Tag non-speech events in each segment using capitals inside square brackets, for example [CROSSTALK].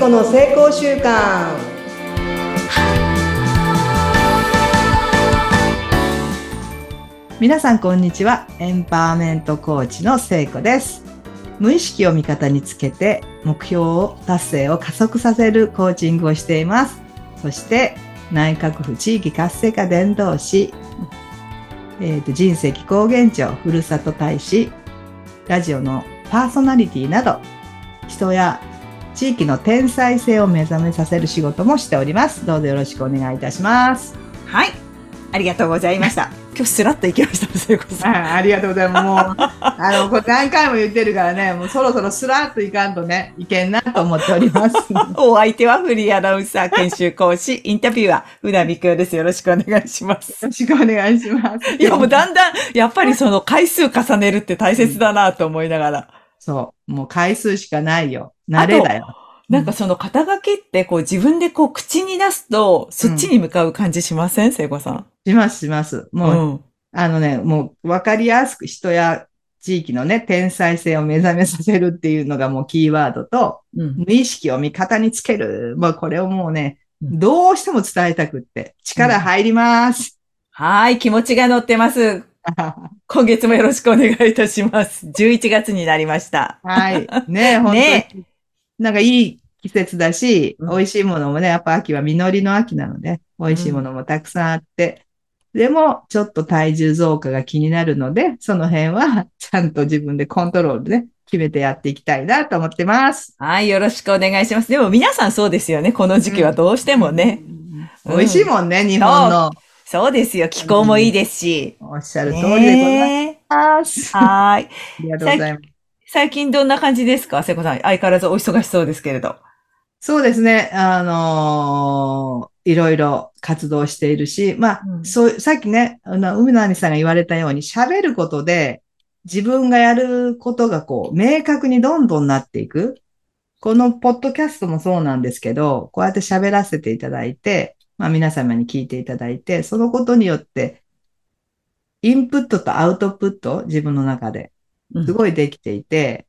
子の成功習慣皆さんこんにちは。エンパワーメントコーチの聖子です。無意識を味方につけて目標を達成を加速させるコーチングをしています。そして内閣府地域活性化伝道師、えーと、人生気候現状ふるさと大使。ラジオのパーソナリティなど人や地域の天才性を目覚めさせる仕事もしております。どうぞよろしくお願いいたします。はい。ありがとうございました。[LAUGHS] 今日スラッと行きました、聖子さん。ありがとうございます。もう、[LAUGHS] あの、これ何回も言ってるからね、もうそろそろスラッといかんとね、いけんなと思っております。[LAUGHS] お相手はフリーアナウンサー研修講師、インタビュアー、うなみくんです。よろしくお願いします。よろしくお願いします。いや、もうだんだん、やっぱりその回数重ねるって大切だなと思いながら。うん、そう。もう回数しかないよ。慣れだよ。なんかその肩書きってこう自分でこう口に出すと、そっちに向かう感じしません？聖子さん。します、します。もう、うん、あのね、もうわかりやすく人や地域のね、天才性を目覚めさせるっていうのがもうキーワードと、うん、無意識を味方につける。まあこれをもうね、どうしても伝えたくって、力入ります。うん、はい、気持ちが乗ってます。[LAUGHS] 今月もよろしくお願いいたします。11月になりました。はい。ね [LAUGHS] 本当に。ねなんかいい季節だし、美味しいものもね、やっぱ秋は実りの秋なので、美味しいものもたくさんあって、でも、ちょっと体重増加が気になるので、その辺は、[LAUGHS] ちゃんと自分でコントロールで決めてやっていきたいなと思ってます。はい、よろしくお願いします。でも皆さんそうですよね。この時期はどうしてもね。うん、美味しいもんね、日本の。そうですよ。気候もいいですし。おっしゃる通りでございます。はい。ありがとうございます。最近どんな感じですか？瀬子さん。相変わらずお忙しそうですけれど。そうですね。あのー、いろいろ活動しているし、まあ、うん、そう、さっきね、あの、海谷さんが言われたように、喋ることで、自分がやることがこう、明確にどんどんなっていく。このポッドキャストもそうなんですけど、こうやって喋らせていただいて、まあ皆様に聞いていただいて、そのことによって、インプットとアウトプット、自分の中で、すごいできていて、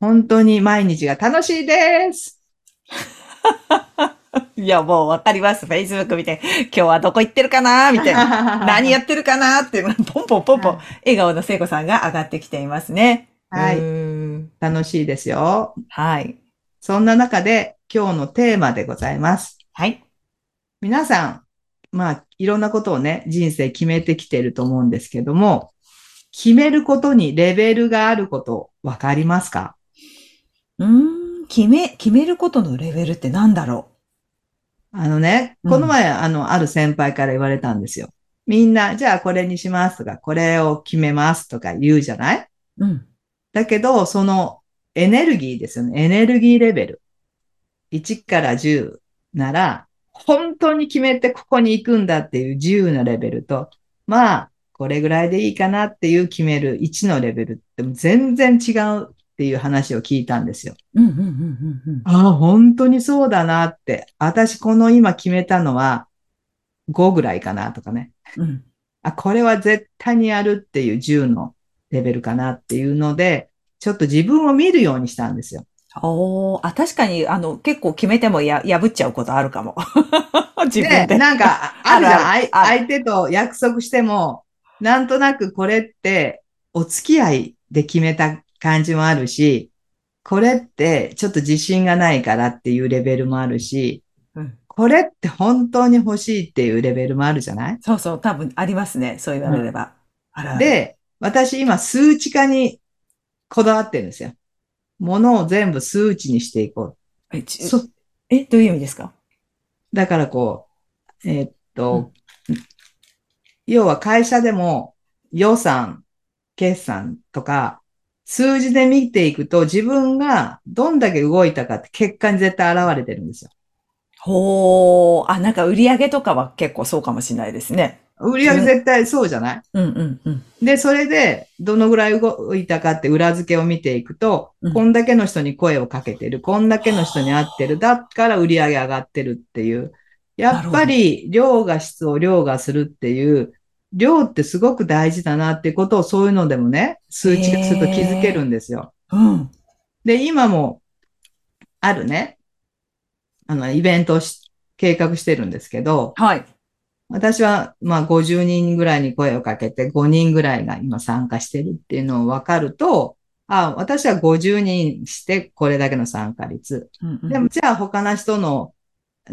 うん、本当に毎日が楽しいです。[LAUGHS] いや、もうわかります。Facebook 見て、今日はどこ行ってるかな？みたいな。[LAUGHS] 何やってるかな？っていうのポンポンポンポン、笑顔の聖子さんが上がってきていますね。はい。楽しいですよ。はい。そんな中で、今日のテーマでございます。はい。皆さん、まあ、いろんなことをね、人生決めてきてると思うんですけども、決めることにレベルがあることわかりますか？うん。決め、決めることのレベルって何だろう？あのね、この前、うん、あの、ある先輩から言われたんですよ。みんな、じゃあこれにしますとか、これを決めますとか言うじゃない？うん。だけど、そのエネルギーですよね。エネルギーレベル。1から10なら、本当に決めてここに行くんだっていう自由なレベルと、まあ、これぐらいでいいかなっていう決める1のレベルって全然違うっていう話を聞いたんですよ。ああ、本当にそうだなって。私この今決めたのは5ぐらいかなとかね。うん、あ、これは絶対にやるっていう10のレベルかなっていうので、ちょっと自分を見るようにしたんですよ。おあ、確かに、あの、結構決めてもや、破っちゃうことあるかも。[LAUGHS] 自分で。ね、なんか、[LAUGHS] あるじゃん。相手と約束しても、なんとなくこれって、お付き合いで決めた感じもあるし、これってちょっと自信がないからっていうレベルもあるし、うん、これって本当に欲しいっていうレベルもあるじゃない？そうそう、多分ありますね。そう言われれば。うん、で、私今数値化にこだわってるんですよ。ものを全部数値にしていこう。え、そえどういう意味ですか？だからこう、えー、っと、うん、要は会社でも予算、決算とか、数字で見ていくと自分がどんだけ動いたかって結果に絶対現れてるんですよ。ほー。あ、なんか売り上げとかは結構そうかもしれないですね。売り上げ絶対そうじゃない？うんうんうん。で、それで、どのぐらい動いたかって裏付けを見ていくと、うん、こんだけの人に声をかけてる、こんだけの人に会ってる、だから売り上げ上がってるっていう。やっぱり、量が質を量がするっていう、量ってすごく大事だなっていうことをそういうのでもね、数値化すると気づけるんですよ。うん。で、今もあるね、あの、イベントをし計画してるんですけど、はい。私は、まあ、50人ぐらいに声をかけて、5人ぐらいが今参加してるっていうのを分かると、あ私は50人してこれだけの参加率。うんうんでも、じゃあ他の人の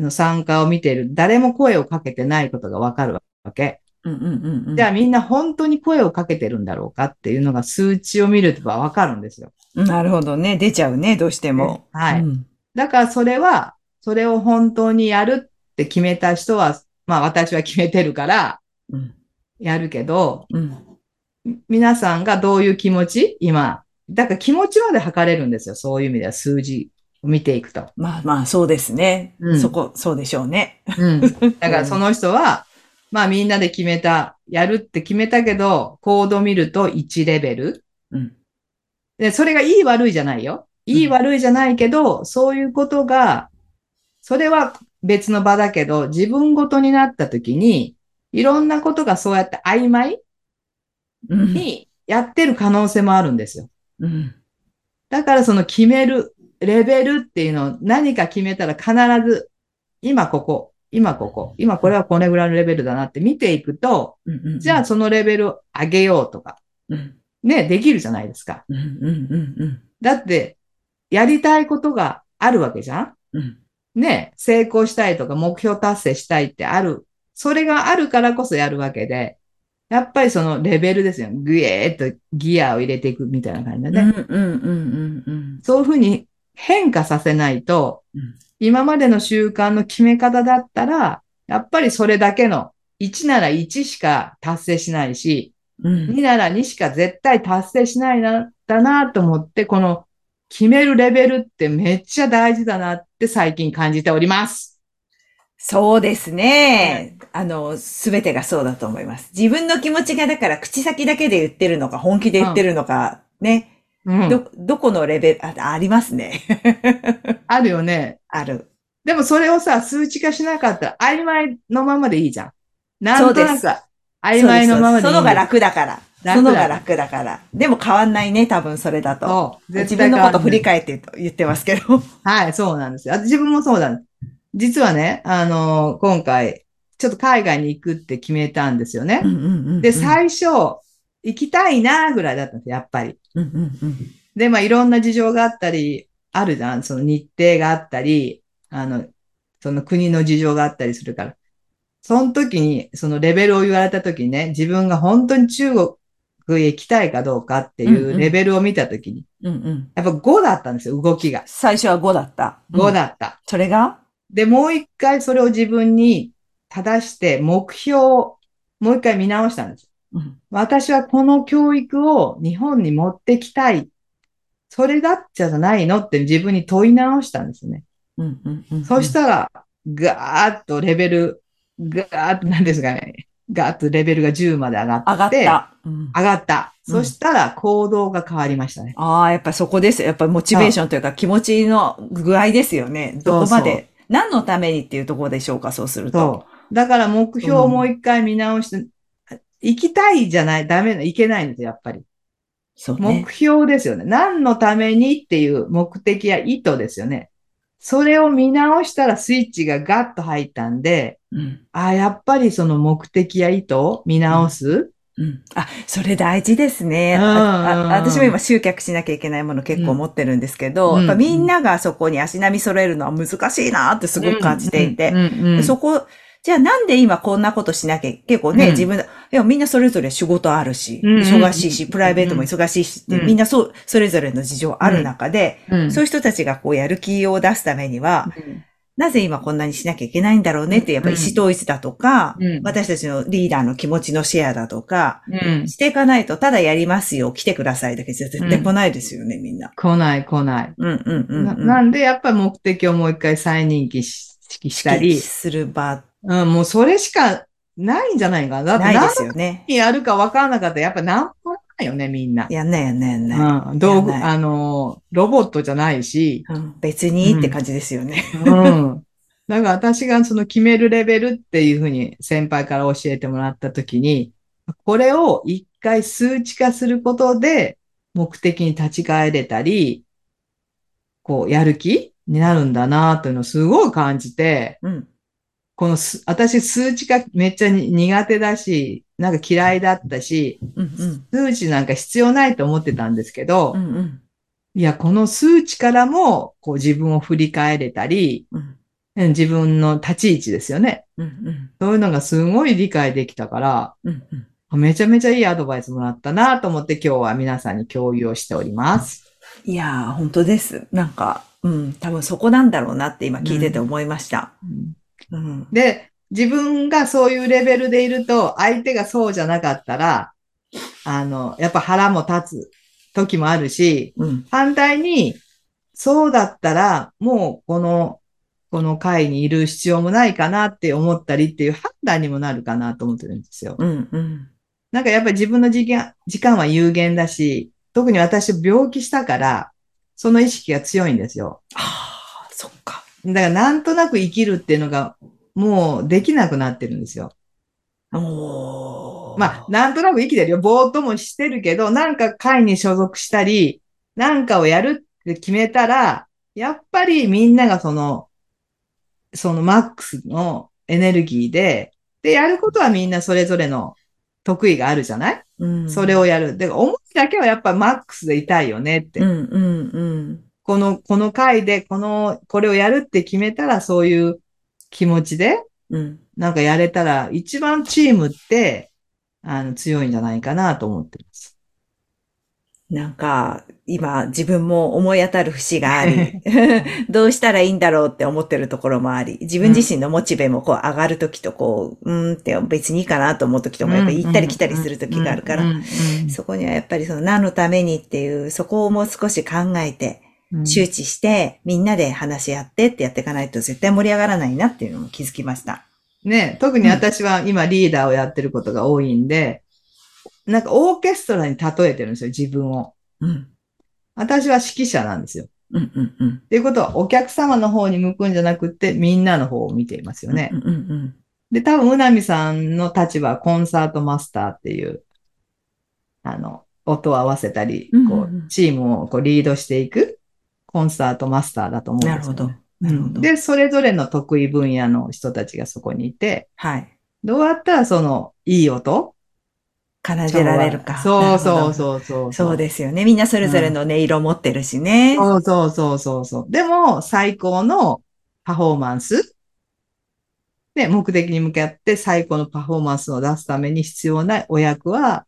参加を見てる、誰も声をかけてないことが分かるわけ。うんうんうんうんじゃあみんな本当に声をかけてるんだろうかっていうのが数値を見ると分かるんですよ。なるほどね。出ちゃうね、どうしても。はいうんだからそれは、それを本当にやるって決めた人は、まあ私は決めてるからうんやるけど、うん皆さんがどういう気持ち？今。だから気持ちまで測れるんですよ。そういう意味では数字を見ていくと。まあまあ、そうですね。うんそこ、そうでしょうね。うん。だからその人は、まあみんなで決めた、やるって決めたけど、コード見ると1レベル。うんで、それがいい悪いじゃないよ。いい悪いじゃないけど、そういうことが、それは別の場だけど、自分ごとになった時に、いろんなことがそうやって曖昧うん。にやってる可能性もあるんですよ。うん。だからその決める、レベルっていうのを何か決めたら必ず、今ここ、今ここ、今これはこれぐらいのレベルだなって見ていくと、うんうんじゃあそのレベルを上げようとか、うん。ね、できるじゃないですか。うんうんうん。だって、やりたいことがあるわけじゃん。うんね、成功したいとか目標達成したいってある。それがあるからこそやるわけで、やっぱりそのレベルですよ。ぐえーっとギアを入れていくみたいな感じでうんね。そういうふうに変化させないと、うん今までの習慣の決め方だったら、やっぱりそれだけの1なら1しか達成しないし、うん2なら2しか絶対達成しないな、だなと思って、この決めるレベルってめっちゃ大事だなって最近感じております。そうですね。あの、すべてがそうだと思います。自分の気持ちがだから口先だけで言ってるのか、本気で言ってるのか、ね。うん。ど、どこのレベル、あ、ありますね。[LAUGHS] あるよね。ある。でもそれをさ、数値化しなかったら曖昧のままでいいじゃん。なんとなく曖昧のままでいい。そのが楽だから。そのが楽だから。でも変わんないね、多分それだと。自分のこと振り返返って言ってますけど。はい、そうなんですよ。あ自分もそうだ。実はね、あのー今回、ちょっと海外に行くって決めたんですよね。うんうんうんで、最初、行きたいなぐらいだったんですよ、やっぱり。うんうんうんで、まあ、いろんな事情があったり、あるじゃん。その日程があったり、あの、その国の事情があったりするから。その時に、そのレベルを言われた時にね、自分が本当に中国へ行きたいかどうかってうんいううんレベルを見た時に、うんうんやっぱ5だったんですよ、動きが。最初は5だった。5うんだった。それが？で、もう一回それを自分に正して、目標をもう一回見直したんです。うん私はこの教育を日本に持ってきたい。それだっちゃないのって自分に問い直したんですね。うんうんうんそしたら、ガーッとレベル、ガーッと、なんですかね。ガーッとレベルが10まで上がって。上がった。うん上がった。うんそしたら行動が変わりましたね。ああ、やっぱりそこですよ。やっぱりモチベーションというか気持ちの具合ですよね。どこまで。そう何のためにっていうところでしょうか、そうすると。そう。だから目標をもう一回見直して、行きたいじゃない、ダメな、行けないんですよ、やっぱり。そうね目。標ですよね。何のためにっていう目的や意図ですよね。それを見直したらスイッチがガッと入ったんで、うん。あやっぱりその目的や意図を見直す？うん。あ、それ大事ですね。私も今集客しなきゃいけないもの結構持ってるんですけど、うんやっぱみんながそこに足並み揃えるのは難しいなってすごく感じていて。そこ、じゃあなんで今こんなことしなきゃ、結構ね、うん。自分で、いやみんなそれぞれ仕事あるし、うん忙しいし、プライベートも忙しいしって、うん。みんなそう、それぞれの事情ある中で、うん。そういう人たちがこうやる気を出すためには、なぜ今こんなにしなきゃいけないんだろうねって、やっぱり意思統一だとか、うん私たちのリーダーの気持ちのシェアだとか、うんしていかないと、ただやりますよ、来てくださいだけじゃ絶対来ないですよね、みんな。来ない来ない。うんうんうん、う。なんなんでやっぱり目的をもう一回再認識ししたり、する場うん、もうそれしかないんじゃないかな。だってないで何すよね。やるか分からなかったらやっぱ何もないよね、みんな。やんないやんないやんない。うん、道具、あの、ロボットじゃないし、うん別にって感じですよね。うん。だから私がその決めるレベルっていうふうに先輩から教えてもらったときに、これを一回数値化することで目的に立ち返れたり、こう、やる気になるんだなというのをすごい感じて、うん。このす、私数値がめっちゃに苦手だし、なんか嫌いだったし、うん。数値なんか必要ないと思ってたんですけど、うん。うん。いや、この数値からも、こう自分を振り返れたり、うん。うん自分の立ち位置ですよね。うん。そういうのがすごい理解できたから、うん。うん。めちゃめちゃいいアドバイスもらったなと思って今日は皆さんに共有をしております。いやー、本当です。なんか、うん、多分そこなんだろうなって今聞いてて思いました。うんうん。で、自分がそういうレベルでいると、相手がそうじゃなかったら、あの、やっぱ腹も立つ時もあるし、うん。反対に、そうだったら、もうこの、この会にいる必要もないかなって思ったりっていう判断にもなるかなと思ってるんですよ。うん。うん。なんかやっぱり自分の時間、時間は有限だし、特に私病気したから、その意識が強いんですよ。ああ、そっか。だからなんとなく生きるっていうのが、もうできなくなってるんですよ。まあ、なんとなく生きてるよ。ぼーっともしてるけど、なんか会に所属したり、なんかをやるって決めたら、やっぱりみんながその、そのマックスのエネルギーで、で、やることはみんなそれぞれの得意があるじゃない、うん。それをやる。で、思いだけはやっぱマックスでいたいよねって。うん、うん、うん。この、この回で、この、これをやるって決めたら、そういう気持ちで、うん。なんかやれたら、一番チームって、あの、強いんじゃないかなと思ってます。なんか、今、自分も思い当たる節があり、[LAUGHS] どうしたらいいんだろうって思ってるところもあり、自分自身のモチベもこう上がるときとこう、うーんって別にいいかなと思うときともやっぱり行ったり来たりするときがあるから、そこにはやっぱりその何のためにっていう、そこをもう少し考えて、周知して、みんなで話し合ってってやっていかないと絶対盛り上がらないなっていうのも気づきました。ね、特に私は今リーダーをやってることが多いんで、なんかオーケストラに例えてるんですよ、自分を。うん。私は指揮者なんですよ。うんうんうん。っていうことは、お客様の方に向くんじゃなくって、みんなの方を見ていますよね。うんうんうん。で、多分、うなみさんの立場はコンサートマスターっていう、あの、音を合わせたり、うんうんこう、チームをこうリードしていくコンサートマスターだと思うんですよ、ね。なるほど。なるほど。で、それぞれの得意分野の人たちがそこにいて、はい。どうやったらその、いい音？奏でられるか。そうそうう。そうそう。そうですよね。みんなそれぞれの音色を持ってるしね。そうそうそうそうそう。でも、最高のパフォーマンス？で、目的に向かって最高のパフォーマンスを出すために必要なお役は、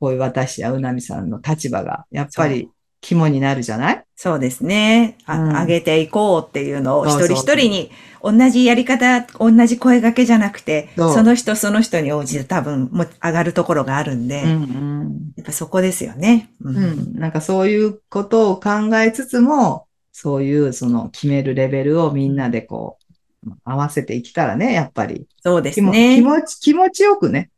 こういう私やうなみさんの立場が、やっぱり肝になるじゃない？そうですね。あ、うん上げていこうっていうのを一そうそう人一人に同じやり方、同じ声掛けじゃなくて、そうその人その人に応じて多分もう上がるところがあるんで、うんやっぱそこですよね。ううん。うん。なんかそういうことを考えつつも、そういうその決めるレベルをみんなでこう、合わせていけたらね、やっぱり。そうです気も気ね。持ち、気持ちよくね。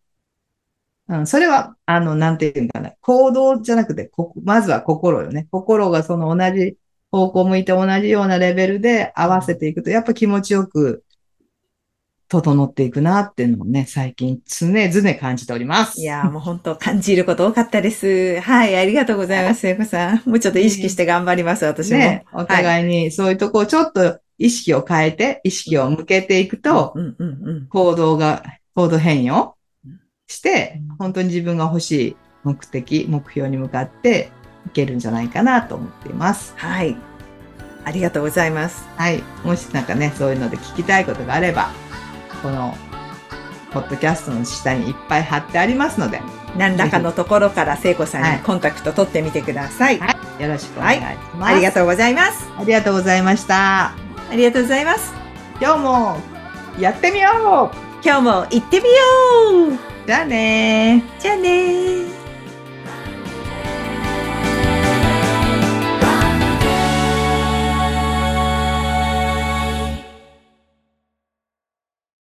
うん、それは、あの、なんていうかな。行動じゃなくて、こまずは心よね。心がその同じ方向向いて同じようなレベルで合わせていくと、やっぱ気持ちよく整っていくなっていうのをね、最近常々感じております。いやーもう本当感じること多かったです。はい、ありがとうございます、[LAUGHS] 聖子さん。もうちょっと意識して頑張ります、私も。ね、おはい。互いにそういうとこをちょっと意識を変えて、意識を向けていくと。行動が、行動変容してうん、本当に自分が欲しい目的、目標に向かっていけるんじゃないかなと思っています。はい。ありがとうございます。はい。もしなんかね、そういうので聞きたいことがあれば、この、ポッドキャストの下にいっぱい貼ってありますので、何らかのところから聖子さんはいにコンタクト取ってみてください。よろしくお願いします。う。ありがとうございます。ありがとうございました。ありがとうございます。今日もやってみよう今日も行ってみようじゃあねー。じゃあねー。